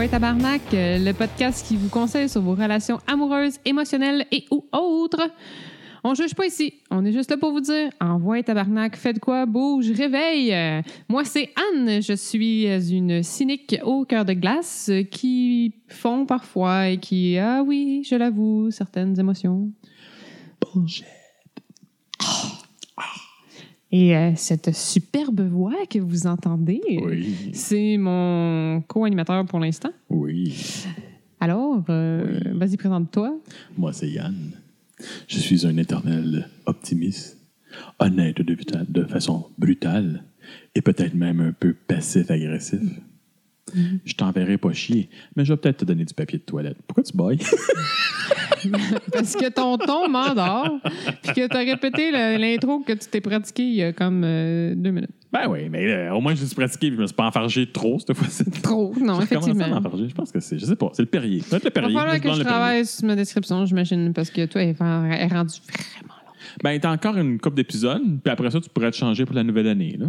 Envoyez Tabarnak, euh, le podcast qui vous conseille sur vos relations amoureuses, émotionnelles et ou autres. On juge pas ici. On est juste là pour vous dire Envoyez Tabarnak, faites quoi, bouge, réveille. Euh, Moi, c'est Anne. Je suis une cynique au cœur de glace euh, qui font parfois et qui, ah oui, je l'avoue, certaines émotions. Bullshit. Et euh, cette superbe voix que vous entendez, Oui. c'est mon co-animateur pour l'instant. Oui. Alors, euh, vas-y, présente-toi. Moi, c'est Yann. Je suis un éternel optimiste, honnête de, de façon brutale et peut-être même un peu passif-agressif. Je t'enverrai pas chier, mais je vais peut-être te donner du papier de toilette. Pourquoi tu bailles? Parce que ton ton m'endort, puis que tu as répété l'intro que tu t'es pratiqué il y a comme euh, deux minutes. ben oui, mais euh, au moins je me suis pratiqué et je me suis pas enfargé trop cette fois-ci. Trop, non, à effectivement. m'enfarger. Je pense que c'est, je sais pas, c'est le Perrier. Peut-être le Il va Perrier. falloir je que je travaille sur ma description, j'imagine, parce que toi, elle est rendue vraiment long. Ben, t'as encore une coupe d'épisodes, puis après ça, tu pourrais te changer pour la nouvelle année. Là.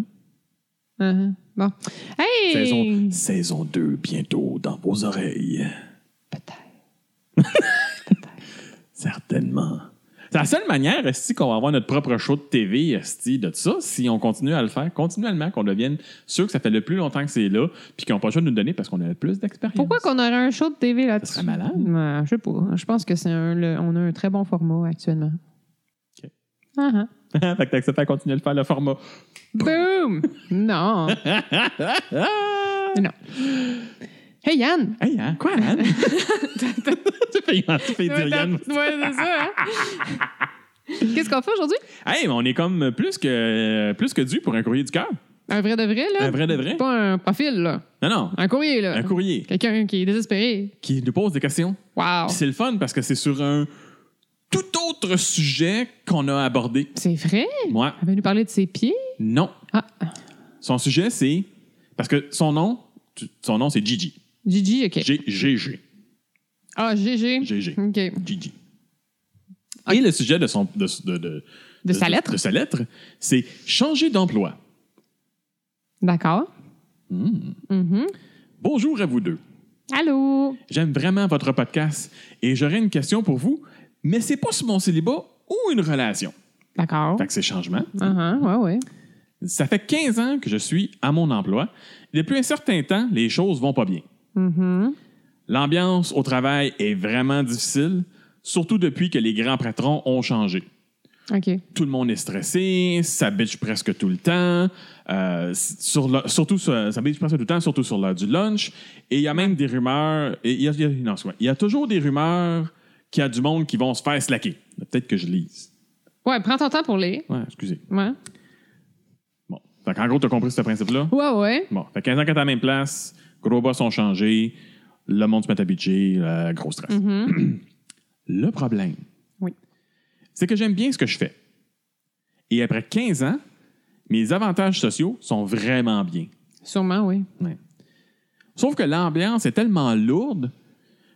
Uh-huh. Bon. Hey! Saison, saison 2, bientôt dans vos oreilles. Peut-être. Certainement. C'est la seule manière, Esti, qu'on va avoir notre propre show de TV, Esti, de ça, si on continue à le faire continuellement, qu'on devienne sûr que ça fait le plus longtemps que c'est là, puis qu'ils n'ont pas le choix de nous donner parce qu'on a le plus d'expérience. Pourquoi qu'on aurait un show de TV là-dessus? serait malade. Ouais, je sais pas. Je pense que c'est un, le- on a un très bon format actuellement. OK. Uh-huh. fait que t'acceptes à continuer de faire le format. Boom! non. non. Hey Yann! Hey, hein? Quoi, Anne? tu fais, tu fais dire Yann. Ouais, c'est ça. hein? Qu'est-ce qu'on fait aujourd'hui? Hey, mais on est comme plus que, plus que dû pour un courrier du cœur. Un vrai de vrai, là? Un vrai de vrai. Pas un profil, là. Non, non. Un courrier, là. Un courrier Quelqu'un qui est désespéré. qui nous pose des questions. Wow! Puis c'est le fun parce que c'est sur un tout autre sujet qu'on a abordé. C'est vrai? Moi, Elle va nous parler de ses pieds? non. Ah, Son sujet, c'est. Parce que son nom, son nom, c'est Gigi. Gigi, OK. G-G-G. Ah, GG. GG. OK. Gigi. Et le sujet de, son, de, de, de- De sa lettre? de sa lettre, c'est changer d'emploi. D'accord. Hmm. Mhm. Bonjour à vous deux. Allô? J'aime vraiment votre podcast et j'aurais une question pour vous, mais c'est pas sur mon célibat ou une relation. D'accord. Fait que c'est changement. Uh-huh, ouais, ouais. Ça fait 15 ans que je suis à mon emploi. Depuis un certain temps, les choses vont pas bien. Mhm. L'ambiance au travail est vraiment difficile, surtout depuis que les grands patrons ont changé. OK. Tout le monde est stressé, ça bitch presque tout le temps, euh, sur le- surtout sur- ça bitch presque tout le temps, surtout sur l'heure du lunch. Et il y a même des rumeurs, et il y a, il y a- non, c'est vrai, il y a toujours des rumeurs qu'il y a du monde qui vont se faire slacker. Peut-être que je lise. Ouais, prends ton temps pour lire. Ouais, excusez. Ouais. Bon. Fait en gros, tu as compris ce principe-là? Ouais, ouais. Bon, fait 15 ans que t'es à la même place, gros boss ont changé, le monde se met à bitcher, euh, gros stress. le problème, Oui. c'est que j'aime bien ce que je fais. Et après 15 ans, mes avantages sociaux sont vraiment bien. Sûrement, oui. Sauf que l'ambiance est tellement lourde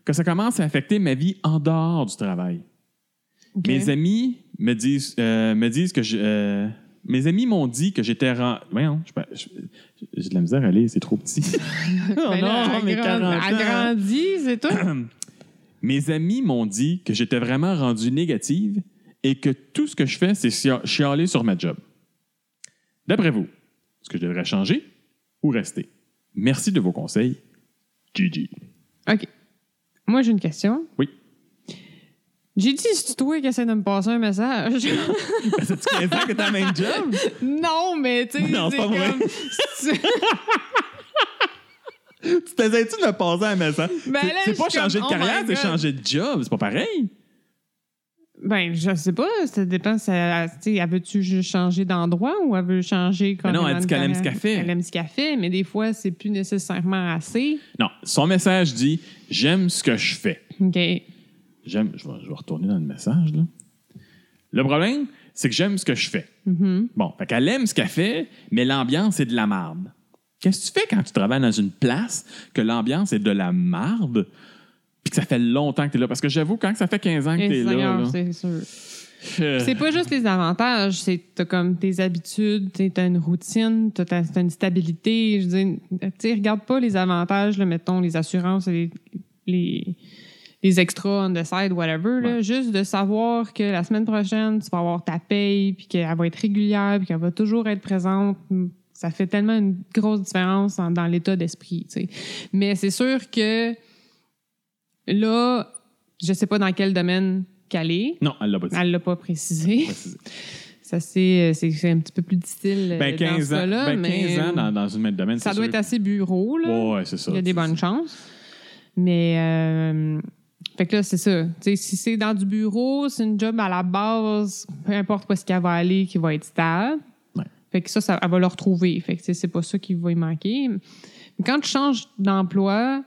que ça commence à affecter ma vie en dehors du travail. Mes amis me disent, euh, me disent que je. euh, mes amis m'ont dit que j'étais. ren- Voyons, j'ai de la misère à lire, c'est trop petit. oh Ben mes agrand- 40 ans. agrandi, c'est tout. Mes amis m'ont dit que j'étais vraiment rendu négative et que tout ce que je fais, c'est chia- chialer sur ma job. D'après vous, est-ce que je devrais changer ou rester? Merci de vos conseils. Gigi. OK. Moi, j'ai une question. Oui. J'ai dit, c'est toi qui essaie de me passer un message. C'est-tu 15 ans que t'as le même job? non, mais tu sais, Non, c'est pas vrai. comme- tu t'essayes-tu de me passer un message? Ben C'est- là, c'est je pas suis changer comme, de oh carrière, my c'est God. changer de job. C'est pas pareil. Ben, je sais pas. Ça dépend. Ça, tu sais, elle veut-tu juste changer d'endroit ou elle veut changer comme. Mais non, elle dit qu'elle aime ce qu'elle fait. Elle aime ce qu'elle fait, mais des fois, c'est plus nécessairement assez. Non, son message dit J'aime ce que je fais. OK. J'aime. Je vais, je vais retourner dans le message. Là. Le problème, c'est que j'aime ce que je fais. Mm-hmm. Bon, fait qu'elle aime ce qu'elle fait, mais l'ambiance est de la marde. Qu'est-ce que tu fais quand tu travailles dans une place que l'ambiance est de la marde, puis que ça fait longtemps que tu es là? Parce que j'avoue, quand ça fait 15 ans que tu es là, c'est sûr. C'est pas juste les avantages, c'est t'as comme tes habitudes, t'as une routine, t'as ta- t'as une stabilité. Je veux dire, regarde pas les avantages, là, mettons les assurances, les, les, les extras on the side, whatever. là. Ouais. Juste de savoir que la semaine prochaine, tu vas avoir ta paye, puis qu'elle va être régulière, puis qu'elle va toujours être présente. Ça fait tellement une grosse différence en- dans l'état d'esprit. tu sais. Mais c'est sûr que là, je sais pas dans quel domaine qu'elle est. Non, elle l'a pas dit. Elle l'a pas précisé. Ça, c'est c'est- c'est un petit peu plus difficile euh, Ben, dans 15 ce ans, ben, mais 15 ans dans, dans une même domaine, ça doit sûr être assez bureau, là. Ouais, c'est ça. Il y a des bonnes chances. Mais, euh, fait que là, c'est ça. Si c'est dans du bureau, c'est une job à la base, peu importe où est-ce qu'elle va aller, qui va être stable. Ouais. Fait que ça, ça, elle va le retrouver. Fait que c'est pas ça qui va y manquer. Mais quand tu changes d'emploi,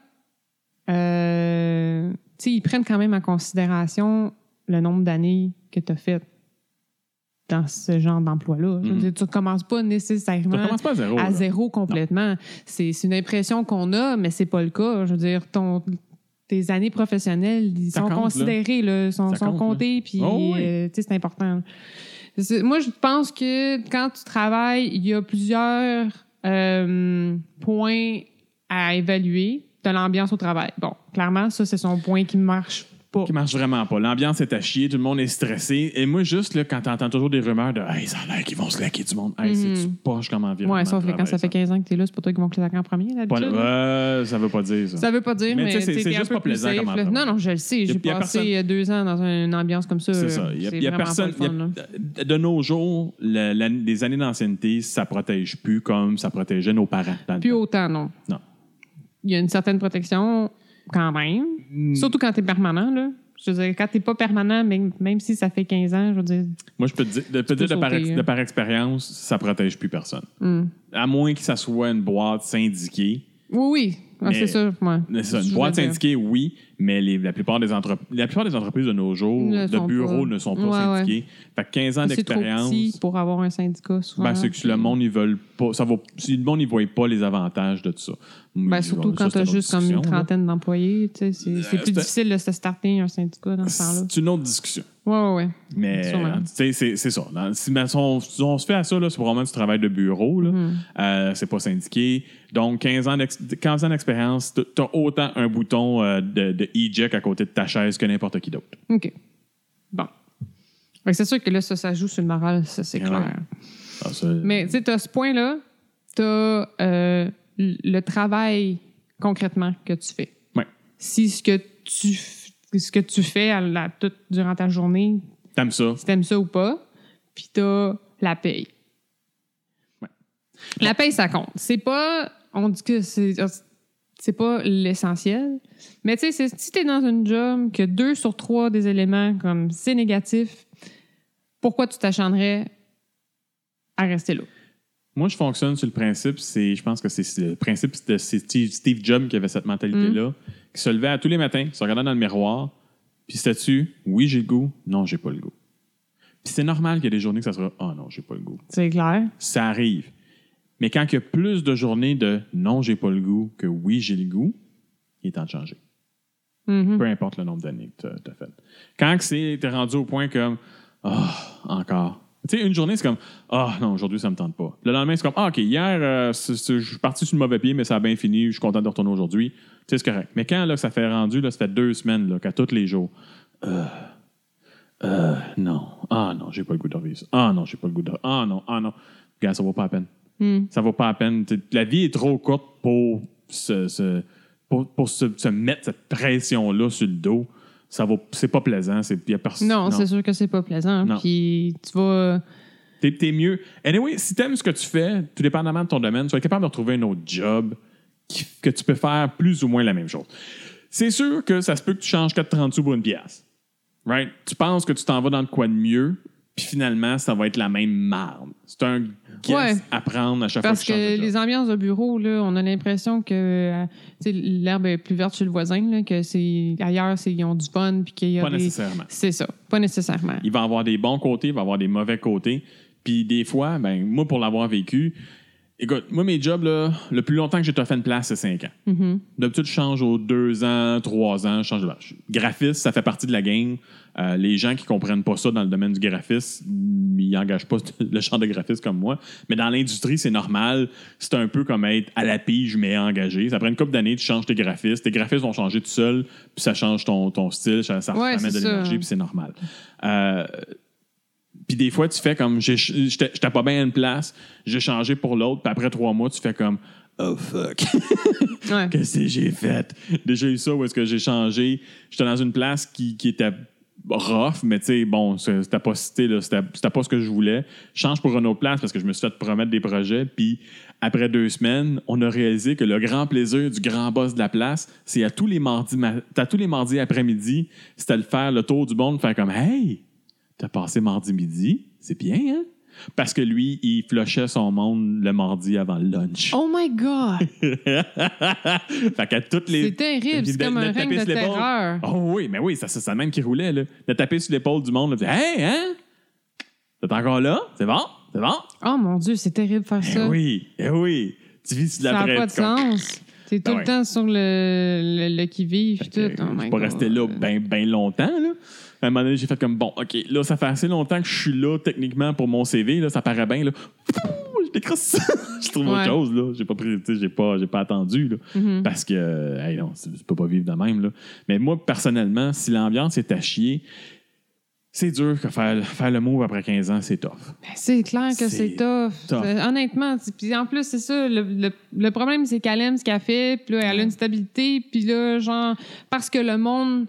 euh, ils prennent quand même en considération le nombre d'années que tu as fait dans ce genre d'emploi-là. Dire, tu ne commences pas nécessairement pas à zéro. à zéro complètement. C'est une impression qu'on a, mais c'est pas le cas. Je veux dire, ton, tes années professionnelles, ils sont compte, là, sont, sont compte, comptés, puis Oh, oui. euh, c'est important. Moi, je pense que quand tu travailles, il y a plusieurs euh, points à évaluer de l'ambiance au travail. Bon, clairement, ça, c'est son point qui marche pas. qui marche vraiment pas. L'ambiance est à chier, tout le monde est stressé. Et moi, juste là, quand t'entends toujours des rumeurs de Hey, ça a l'air qu'ils vont se laquer du monde. Hey, Mhm. c'est-tu poche comme environnement? Ouais, sauf que quand ça fait 15 ans que tu es là, c'est pas toi qui vont claquer en premier, Pas- d'habitude. Ouais, ça veut pas dire ça. Ça veut pas dire, Mais c'est- t'es c'est un juste peu pas plaisant safe, comme là. Non, non, je le sais. J'ai passé personne- deux ans dans une ambiance comme ça. C'est ça. Il y a, C'est y personne. pas le fun, il y là. a- de nos jours, le- la- les années d'ancienneté, ça protège plus comme ça protégeait nos parents. Plus autant, non. Non. Il y a une certaine protection quand même. Mm. Surtout quand tu es permanent, là. Je veux dire, quand t'es pas permanent, même, même si ça fait 15 ans, je veux dire. Moi, je peux te dire, de, peux par, hein. de par expérience, ça protège plus personne. hmm. À moins que ça soit une boîte syndiquée. Oui, oui. Ah, c'est ça, ouais. C'est ça, une boîte syndiquée, oui, mais les- la, plupart des entrep- la plupart des entreprises de nos jours, Ne de sont bureaux, pas. ne sont pas Ouais, syndiqués. Fait que 15 ans C'est trop d'expérience, petit pour avoir un syndicat, souvent. ben, c'est que puis- le monde, ils veulent pas. Ça va, si le monde, ils voient pas les avantages de tout ça. Ben, Mais, surtout ça, quand c'est tu as autre juste comme une discussion, là. trentaine d'employés, tu sais, c'est c'est Euh, plus c'est- difficile de se starter un syndicat dans ce temps-là. C'est une autre discussion. Ouais, ouais, ouais. Mais Sûrement. tu sais, c'est c'est ça. Dans- si, mais si on, si on se fait à ça, là, c'est probablement du travail de bureau. Là. Mhm. Euh, c'est pas syndiqué. Donc, 15 ans d'ex- 15 ans d'expérience, tu as autant un bouton euh, de, de eject à côté de ta chaise que n'importe qui d'autre. OK. Bon. C'est sûr que là, ça, ça joue sur le moral, ça, c'est Ouais. clair. Ah, ça- Mais tu sais, tu as ce point-là, tu as le travail concrètement que tu fais. Ouais. Si ce que tu, ce que tu fais à la- tout, durant ta journée, T'aimes ça? si t'aimes ça ou pas, puis tu as la paye. Ouais. La paye, ça compte. C'est pas. On dit que c'est. C'est pas l'essentiel. Mais tu sais, si tu es dans une job que deux sur trois des éléments, comme c'est négatif, pourquoi tu t'acharnerais à rester là? Moi, je fonctionne sur le principe, c'est, je pense que c'est le principe de Steve, Jobs qui avait cette mentalité-là, qui se levait à tous les matins, se regardait dans le miroir, puis c'était-tu, oui, j'ai le goût, non, j'ai pas le goût. Puis c'est normal qu'il y ait des journées que ça sera, oh non, j'ai pas le goût. C'est clair. Ça arrive. Mais quand il y a plus de journées de non, j'ai pas le goût que oui, j'ai le goût, il est temps de changer. Mhm. Peu importe le nombre d'années que tu as fait. Quand c'est, t'es rendu au point comme, ah, encore. Tu sais, une journée, c'est comme, ah, non, aujourd'hui, ça me tente pas. Le lendemain, c'est comme, ah, OK, hier, euh, je suis parti sur le mauvais pied, mais ça a bien fini, je suis content de retourner aujourd'hui. Tu sais, c'est correct. Mais quand là, ça fait rendu, là, ça fait deux semaines, là, qu'à tous les jours, euh, euh, non, ah, non, j'ai pas le goût de revivre ça. Ah, non, j'ai pas le goût de. Ah, non, ah, non. Regarde, ça vaut pas la peine. Hmm. Ça vaut pas la peine. La vie est trop courte pour se, se- pour, pour se, se mettre cette pression-là sur le dos. Ça vaut, c'est pas plaisant. C'est, y a pers- Non, c'est sûr que c'est pas plaisant. Non. Puis tu vas. T'es, t'es mieux. Anyway, si t'aimes ce que tu fais, tout dépendamment de ton domaine, tu vas être capable de retrouver un autre job qui- que tu peux faire plus ou moins la même chose. C'est sûr que ça se peut que tu changes 4,30 sous pour une pièce. Right? Tu penses que tu t'en vas dans le quoi de mieux, puis finalement, ça va être la même marde. C'est un guess Ouais. à prendre à chaque Parce fois que changes que les ambiances de bureau, là, on a l'impression que euh, l'herbe est plus verte chez le voisin, là, que c'est ailleurs, ils ont du fun, puis qu'il y a Pas des... nécessairement. C'est ça, pas nécessairement. Il va avoir des bons côtés, il va avoir des mauvais côtés. Puis des fois, ben moi, pour l'avoir vécu, Écoute, moi, mes jobs, là, le plus longtemps que j'ai fait une place, c'est 5 ans. Mhm. D'habitude, je change aux 2 ans, 3 ans. Je change de Graphiste, ça fait partie de la game. Euh, les gens qui comprennent pas ça dans le domaine du graphisme, ils n'engagent pas le champ de graphiste comme moi. Mais dans l'industrie, c'est normal. C'est un peu comme être à la pige, mais engagé. Ça prend une couple d'années, tu changes tes graphistes. Tes graphistes vont changer tout seuls, puis ça change ton, ton style, ça, ça Ouais, de l'énergie, puis c'est normal. Euh, puis des fois, tu fais comme, j'étais pas bien à une place, j'ai changé pour l'autre, puis après trois mois, tu fais comme, oh fuck. Ouais. Qu'est-ce que j'ai fait? Déjà eu ça où est-ce que j'ai changé? J'étais dans une place qui, qui était rough, mais tu sais, bon, c'était pas cité, là, c'était pas ce que je voulais. Je change pour une autre place parce que je me suis fait promettre des projets, puis après deux semaines, on a réalisé que le grand plaisir du grand boss de la place, c'est à tous les mardis, ma- à tous les mardis après-midi, c'était de faire le tour du monde, faire comme, hey, t'as passé mardi midi, c'est bien, hein? Parce que lui, il flushait son monde le mardi avant le lunch. Oh my God! fait qu'à toutes les. C'est terrible, c'est comme un règne de terreur. Oh oui, mais oui, ça, ça, ça même qui roulait, là. De taper sur l'épaule du monde, là, Hey, hein? T'es encore là? C'est bon? C'est bon? Oh mon Dieu, c'est terrible de faire Eh ça. oui, eh oui. Tu vis sur ça la n'a pas de sens. T'es tout Ben le ouais. temps sur le, le, le qui-vive tout. Oh my pas God. resté là bien ben longtemps, là. À un moment donné, j'ai fait comme bon, OK, là, ça fait assez longtemps que je suis là, techniquement, pour mon CV, là, ça paraît bien, là. Je décroche ça. je trouve Ouais. autre chose, là. J'ai pas pris, j'ai pas, j'ai pas attendu, là. Mhm. Parce que, hey, non, tu peux pas vivre de même. Là. Mais moi, personnellement, si l'ambiance est à chier, c'est dur que faire, faire le move après 15 ans, c'est tough. Ben, C'est clair que C'est tough. tough. Euh, Honnêtement. Puis en plus, c'est ça. Le, le- le problème, c'est qu'elle aime ce qu'elle fait. Puis là, elle a une stabilité. Puis là, genre, parce que le monde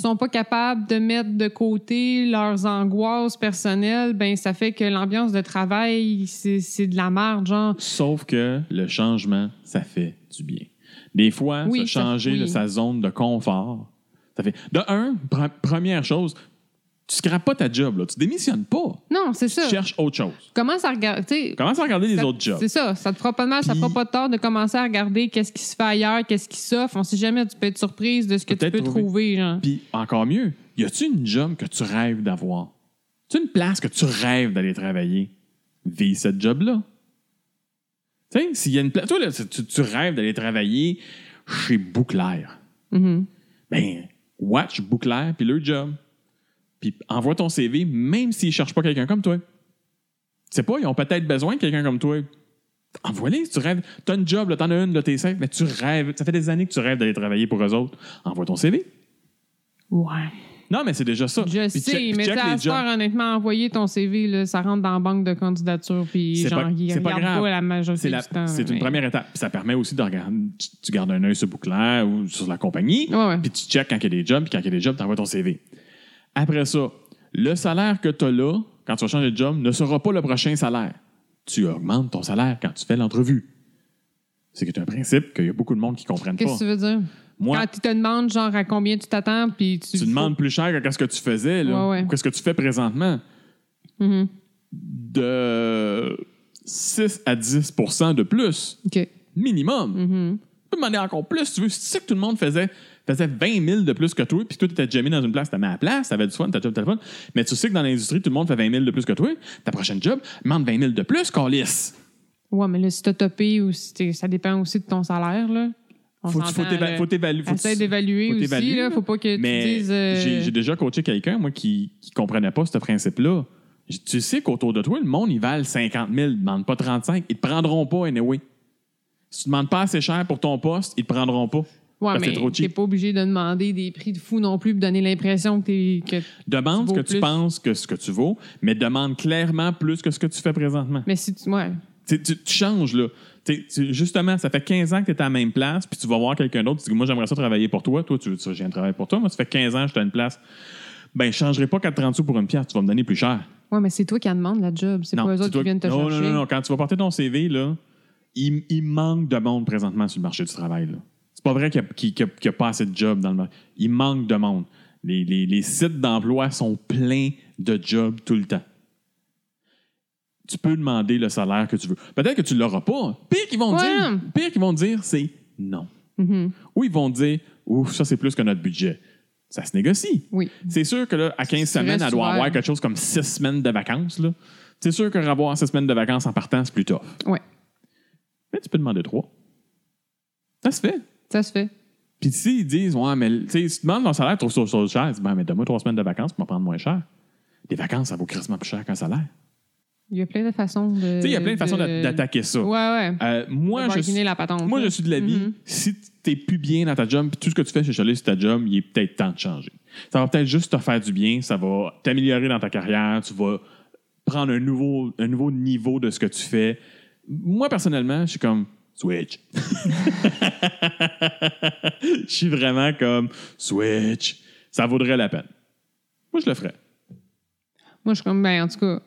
sont pas capables de mettre de côté leurs angoisses personnelles, ben ça fait que l'ambiance de travail, c'est de la merde, genre. Sauf que le changement, ça fait du bien. Des fois, Oui, se ça- changer de sa zone de confort, ça fait. De un, pre- première chose, tu scrapes pas ta job, là. tu démissionnes pas. Non, c'est ça. Tu cherches autre chose. Commence à regarder. Commence à regarder les ça- autres jobs? C'est ça. Ça te fera pas de mal, ça te fera pas de tort de commencer à regarder qu'est-ce qui se fait ailleurs, qu'est-ce qui s'offre. On sait jamais, tu peux être surprise de ce que tu peux trouver. trouver, genre. Puis encore mieux, y a-tu une job que tu rêves d'avoir? Tu une place que tu rêves d'aller travailler? Vis cette job-là. Tu sais, s'il y a une place. Toi, là, tu, tu rêves d'aller travailler chez Bouclair. Mhm. Ben, watch Bouclair puis leur job. Puis envoie ton CV, même s'ils ne cherchent pas quelqu'un comme toi. Tu sais pas, ils ont peut-être besoin de quelqu'un comme toi. Envoie-les tu rêves. Tu as une job, là, t'en as une, là, t'es safe, mais tu rêves. Ça fait des années que tu rêves d'aller travailler pour eux autres. Envoie ton CV. Ouais. Non, mais c'est déjà ça. Je Puis sais, check- mais check à soir, honnêtement, envoyer ton CV, là, ça rentre dans la banque de candidature, puis genre, pas- grave. pas la majorité C'est la- du temps. c'est une première étape. Puis ça permet aussi de regarder. Tu, tu gardes un œil sur Bouclair ou sur la compagnie. Ouais, ouais. Puis tu checkes quand il y a des jobs. Puis quand il y a des jobs, tu envoies ton CV. Après ça, le salaire que tu as là, quand tu vas changer de job, ne sera pas le prochain salaire. Tu augmentes ton salaire quand tu fais l'entrevue. C'est que un principe qu'il y a beaucoup de monde qui ne comprennent pas. Qu'est-ce que tu veux dire? Moi, Quand tu te demandes, genre, à combien tu t'attends, puis tu. tu demandes plus cher que ce que tu faisais, là, Ouais, ouais. ou qu'est-ce que tu fais présentement? Mhm. De 6 à 10% de plus, minimum. Mhm. Tu peux demander encore plus, si tu veux. Si tu sais que tout le monde faisait, faisait 20 000 de plus que toi, puis toi, tu étais jamais dans une place, tu mis à la place, tu avais du fun, tu as le fun, mais tu sais que dans l'industrie, tout le monde fait 20 000 de plus que toi, ta prochaine job, demande 20 000 de plus, Calis. Ouais, mais là, si t'as topé ou si t'es- ça dépend aussi de ton salaire, là. On Faut, faut, s'entend, t'éva- là. faut t'évaluer. faut Essaye tu- d'évaluer faut aussi, t'évaluer, là. Faut pas que tu Mais dises. euh, j'ai j'ai déjà coaché quelqu'un, moi, qui ne comprenait pas ce principe-là. Tu sais qu'autour de toi, le monde, ils valent 50 000, ils ne demandent pas 35. Ils ne te prendront pas, anyway. Si tu ne demandes pas assez cher pour ton poste, ils ne te prendront pas. Ouais, parce mais trop t'es cheap. pas obligé de demander des prix de fou non plus pour donner l'impression que t'es. Que... Demande Tu ce que tu penses que ce que tu vaux, mais demande clairement plus que ce que tu fais présentement. Mais si tu. Ouais. Tu, changes, là. Tu justement, ça fait 15 ans que tu es à la même place, puis tu vas voir quelqu'un d'autre, tu dis, moi, j'aimerais ça travailler pour toi. Toi, tu, tu, je viens de travailler pour toi. Moi, ça fait 15 ans que je suis à une place. Ben, je ne changerai pas 4,30 sous pour une pièce, tu vas me donner plus cher. Ouais, mais c'est toi qui en demande la job. C'est pas eux autres toi- qui viennent te non, chercher. Non, non, non. Quand tu vas porter ton CV, là, il, il manque de monde présentement sur le marché du travail. là. C'est pas vrai qu'il n'y a, pas assez de jobs dans le marché. Il manque de monde. Les, les- les sites d'emploi sont pleins de jobs tout le temps. Tu peux demander le salaire que tu veux. Peut-être que tu ne l'auras pas. Pire qu'ils vont, Ouais. dire, pire qu'ils vont dire, c'est non. Mhm. Ou ils vont dire, ouf, ça c'est plus que notre budget. Ça se négocie. Oui. C'est sûr que là, à 15 Tu semaines, elle doit ouvert. avoir quelque chose comme 6 semaines de vacances. C'est sûr que avoir 6 semaines de vacances en partant, c'est plus tough. Ouais. Mais tu peux demander trois. Ça se fait. Ça se fait. Puis s'ils disent, ouais, mais tu sais, si tu demandes ton salaire, tu trouves ça cher, dis, ben, mais donne-moi trois semaines de vacances pour me prendre moins cher. Des vacances, ça vaut quasiment plus cher qu'un salaire. Il y a plein de façons de. Tu sais, il y a plein de façons d'a- d'attaquer ça. Ouais, ouais. Euh, moi, je suis, la patente. moi, je suis de l'avis, Mhm. si tu plus bien dans ta job, puis tout ce que tu fais chez Chalet, c'est ta job, il est peut-être temps de changer. Ça va peut-être juste te faire du bien, ça va t'améliorer dans ta carrière, tu vas prendre un nouveau, un nouveau niveau de ce que tu fais. Moi, personnellement, je suis comme Switch. Je suis vraiment comme Switch. Ça vaudrait la peine. Moi, je le ferais. Moi, je suis comme, ben, en tout cas,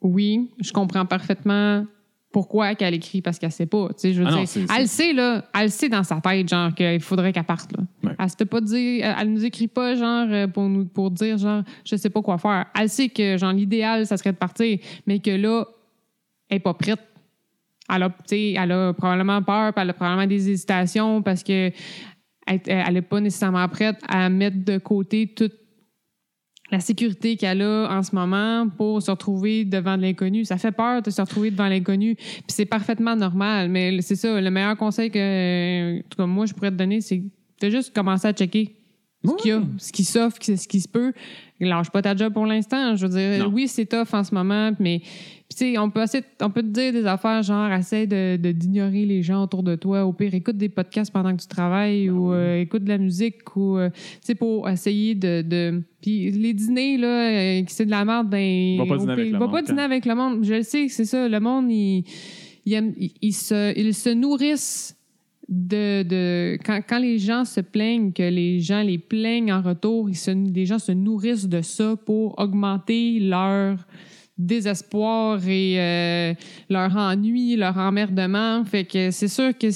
oui, je comprends parfaitement pourquoi qu'elle écrit parce qu'elle sait pas. Tu sais, je veux Ah dire, elle le sait, là, elle le sait dans sa tête, genre, qu'il faudrait qu'elle parte, là. Ouais. Elle se fait pas dire, elle, elle nous écrit pas, genre, euh, pour nous, pour dire, genre, je sais pas quoi faire. Elle sait que, genre, l'idéal, ça serait de partir, mais que là, elle est pas prête. Elle a, elle a probablement peur, elle a probablement des hésitations parce que elle, elle est pas nécessairement prête à mettre de côté toute la sécurité qu'elle a en ce moment pour se retrouver devant de l'inconnu. Ça fait peur de se retrouver devant l'inconnu. Puis c'est parfaitement normal. Mais c'est ça, le meilleur conseil que, moi, je pourrais te donner, c'est de juste commencer à checker ce qu'il y a, ce qui s'offre, ce qui se peut. Lâche pas ta job pour l'instant. Je veux dire, Non. oui, c'est tough en ce moment, mais tu sais, on peut, essayer- on peut te dire des affaires genre, essaie de, d'ignorer les gens autour de toi. Au pire, écoute des podcasts pendant que tu travailles ou euh, écoute de la musique ou, euh, tu sais, pour essayer de. de... Puis les dîners, là, euh, qui c'est de la merde, ben. Va pas dîner avec pire, le va monde, pas dîner avec le monde. Je le sais, c'est ça. Le monde, il, il, aime- il- il se, ils se nourrissent de, de quand, quand les gens se plaignent, que les gens les plaignent en retour, ils se, les gens se nourrissent de ça pour augmenter leur désespoir et euh, leur ennui, leur emmerdement. Fait que c'est sûr que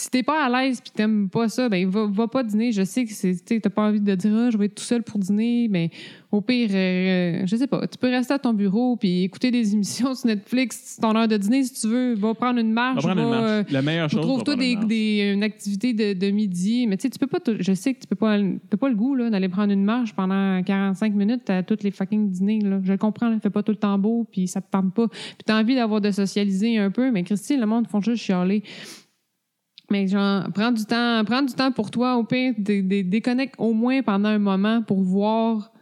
si, t'es pas à l'aise puis t'aimes pas ça, ben va, va pas dîner. Je sais que t'as pas envie de dire ah, je vais être tout seul pour dîner, mais au pire, euh, je sais pas, tu peux rester à ton bureau puis écouter des émissions sur Netflix. C'est ton heure de dîner si tu veux. Va prendre une marche. Va prendre une marche. euh, La meilleure chose, Trouve-toi des, une des- une activité de, de midi. Mais tu sais, tu peux pas. Je sais que tu peux pas. T'as pas le goût là, d'aller prendre une marche pendant 45 minutes à tous les fucking dîners. Là. Je le comprends, là, fait pas tout le temps beau, puis ça te tente pas. Puis t'as envie d'avoir de socialiser un peu, mais Christine, le monde font juste chialer. Mais genre, prends du temps, prends du temps pour toi, au pire, dé- dé- déconnecte au moins pendant un moment pour voir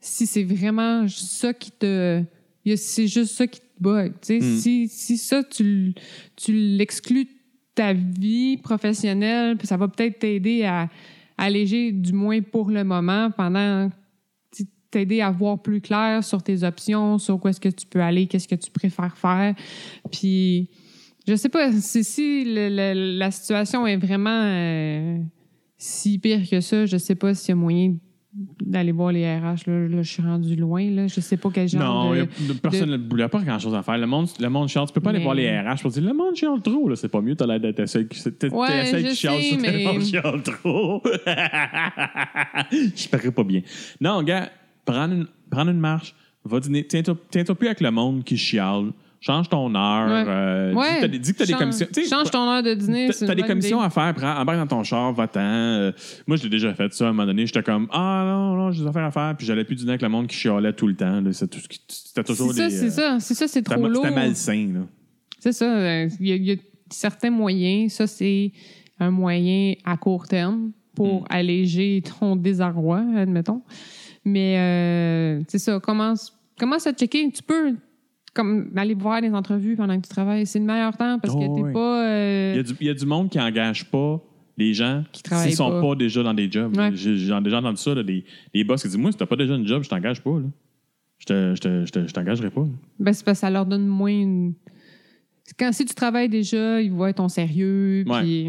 si c'est vraiment ça qui te. il y a- C'est juste ça qui te bug. tu sais. Mm. Si, si ça, tu, tu l'exclus de ta vie professionnelle, puis ça va peut-être t'aider à alléger, du moins pour le moment, pendant t'aider à voir plus clair sur tes options, sur où est-ce que tu peux aller, qu'est-ce que tu préfères faire. Puis, je sais pas, si, si le- le- la situation est vraiment euh, si pire que ça, je sais pas s'il y a moyen d'aller voir les RH. Là, Là, je suis rendu loin. Là. Je sais pas quel genre Non, de... a- personne ne n'y a pas grand-chose à faire. Le monde, le monde chiale. Tu peux pas aller voir les RH pour dire le monde chiale trop. C'est pas mieux, t'as l'air d'être seul qui, Ouais, seul qui chiale sur mais- le monde chiale trop. Je parais pas bien. Non, gars, prends une, prends une marche, va dîner. Tiens-toi tiens-toi plus avec le monde qui chiale. Change ton heure. Ouais. euh, Ouais. Dis que dis que t'as des Change- commissions. tu Change ton heure de dîner. T'as une des commissions idée. à faire, prends, embarque dans ton char, va-t'en. Euh, moi, je l'ai déjà fait ça à un moment donné. J'étais comme, ah non, non, j'ai des affaires à faire. Puis j'allais plus dîner avec le monde qui chialait tout le temps. C'était toujours C'est ça, des. c'est euh, ça. C'est ça, c'est trop lourd. C'était malsain, là. C'est ça. euh, Il y, a- il y a certains moyens. Ça, c'est un moyen à court terme pour Mm. alléger ton désarroi, admettons. Mais euh, c'est ça. Commence, commence à checker. Tu peux comme, aller voir des entrevues pendant que tu travailles. C'est le meilleur temps parce Oh, que t'es ouais. pas. euh, Il y, a du, il y a du monde qui engage pas les gens qui travaillent s'ils sont pas. pas. déjà dans des jobs. Ouais. J'ai déjà entendu ça, là, des, des boss qui disent Moi, si t'as pas déjà une job, je t'engage pas. Là. Je te- je te- je te- je t'engagerai pas. là. Ben, c'est parce que ça leur donne moins une. Quand, si tu travailles déjà, ils voient ton sérieux. Ouais. Puis.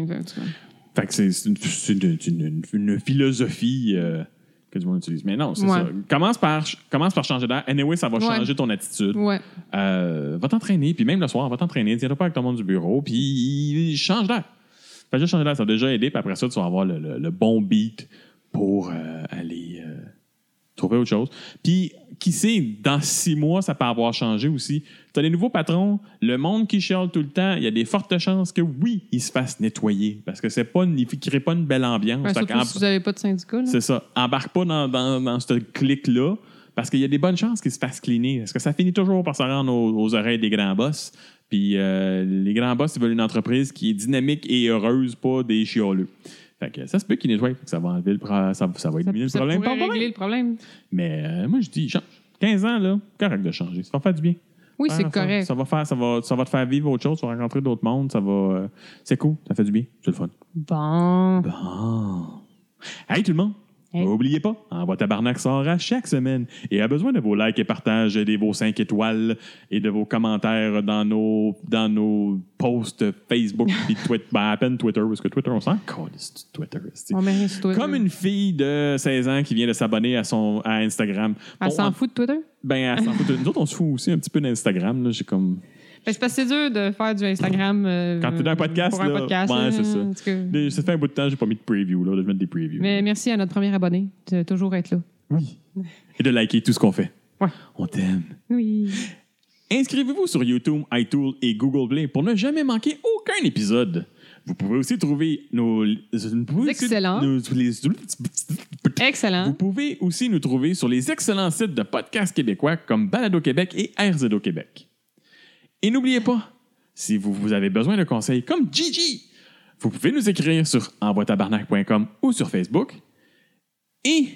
Fait que c'est c'est une, c'est une- une- une- une philosophie euh, que du monde utilise. Mais non, c'est Ouais. ça. Commence par, commence par changer d'air. Anyway, ça va Ouais. changer ton attitude. Ouais. Euh, va t'entraîner, puis même le soir, va t'entraîner. Tiens-toi pas avec ton monde du bureau, puis change d'air. Fais juste changer d'air, ça va déjà aider, puis après ça, tu vas avoir le, le- le bon beat pour euh, aller euh, trouver autre chose. Puis, qui sait, dans six mois, ça peut avoir changé aussi. Tu as des nouveaux patrons, le monde qui chiale tout le temps, il y a des fortes chances que oui, ils se fassent nettoyer, parce que c'est pas une, il ne crée pas une belle ambiance. Ouais, surtout si vous n'avez pas de syndicat. c'est ça. Embarque pas dans, dans, dans ce clic-là. Parce qu'il y a des bonnes chances qu'ils se fassent cleaner. Parce que ça finit toujours par se rendre aux, aux oreilles des grands boss. Puis euh, les grands boss, ils veulent une entreprise qui est dynamique et heureuse, pas des chioleux. Fait que ça se peut. Fait que ça va enlever le pro- ça, ça va éliminer Ça le problème. pourrait par régler problème. le problème. Mais euh, moi, je dis, change. 15 ans, là, correct de changer. Ça va faire du bien. Oui, Ah, c'est ça- correct. Ça va, faire, ça, va, ça va te faire vivre autre chose. Tu vas rencontrer d'autres mondes. Ça va. euh, c'est cool. Ça fait du bien. C'est le fun. Bon. Bon. Hey, tout le monde. Hey. N'oubliez pas, Envoi Tabarnak sort à chaque semaine et a besoin de vos likes et partages, et de vos 5 étoiles et de vos commentaires dans nos, dans nos posts Facebook puis Twitter. Ben, à peine Twitter, parce que Twitter, on s'en Twitter. On Twitter. Comme une fille de 16 ans qui vient de s'abonner à, son, à Instagram. Elle Bon, s'en en- fout de Twitter? Ben, elle s'en fout. Nous autres, on se fout aussi un petit peu d'Instagram. là. J'ai comme. Ben, c'est parce que c'est dur de faire du Instagram. euh, Quand t'es dans un podcast, Pour un là, podcast. ouais, là, c'est ça. Ça fait un bout de temps, j'ai pas mis de preview, là, de mettre des previews. Mais merci à notre premier abonné de toujours être là. Oui. Et de liker tout ce qu'on fait. Ouais. On t'aime. Oui. Inscrivez-vous sur YouTube, iTunes et Google Play pour ne jamais manquer aucun épisode. Vous pouvez aussi trouver nos. Excellent. nos- les- Excellent. vous pouvez aussi nous trouver sur les excellents sites de podcasts québécois comme Balado Québec et RZO Québec. Et n'oubliez pas, si vous, vous avez besoin de conseils comme Gigi, vous pouvez nous écrire sur envoitabarnac.com ou sur Facebook. Et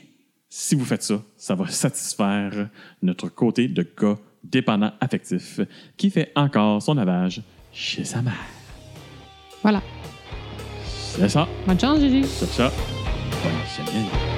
si vous faites ça, ça va satisfaire notre côté de gars dépendant affectif qui fait encore son lavage chez sa mère. Voilà. C'est ça, Bonne chance, Gigi. c'est ça. Bonne semaine.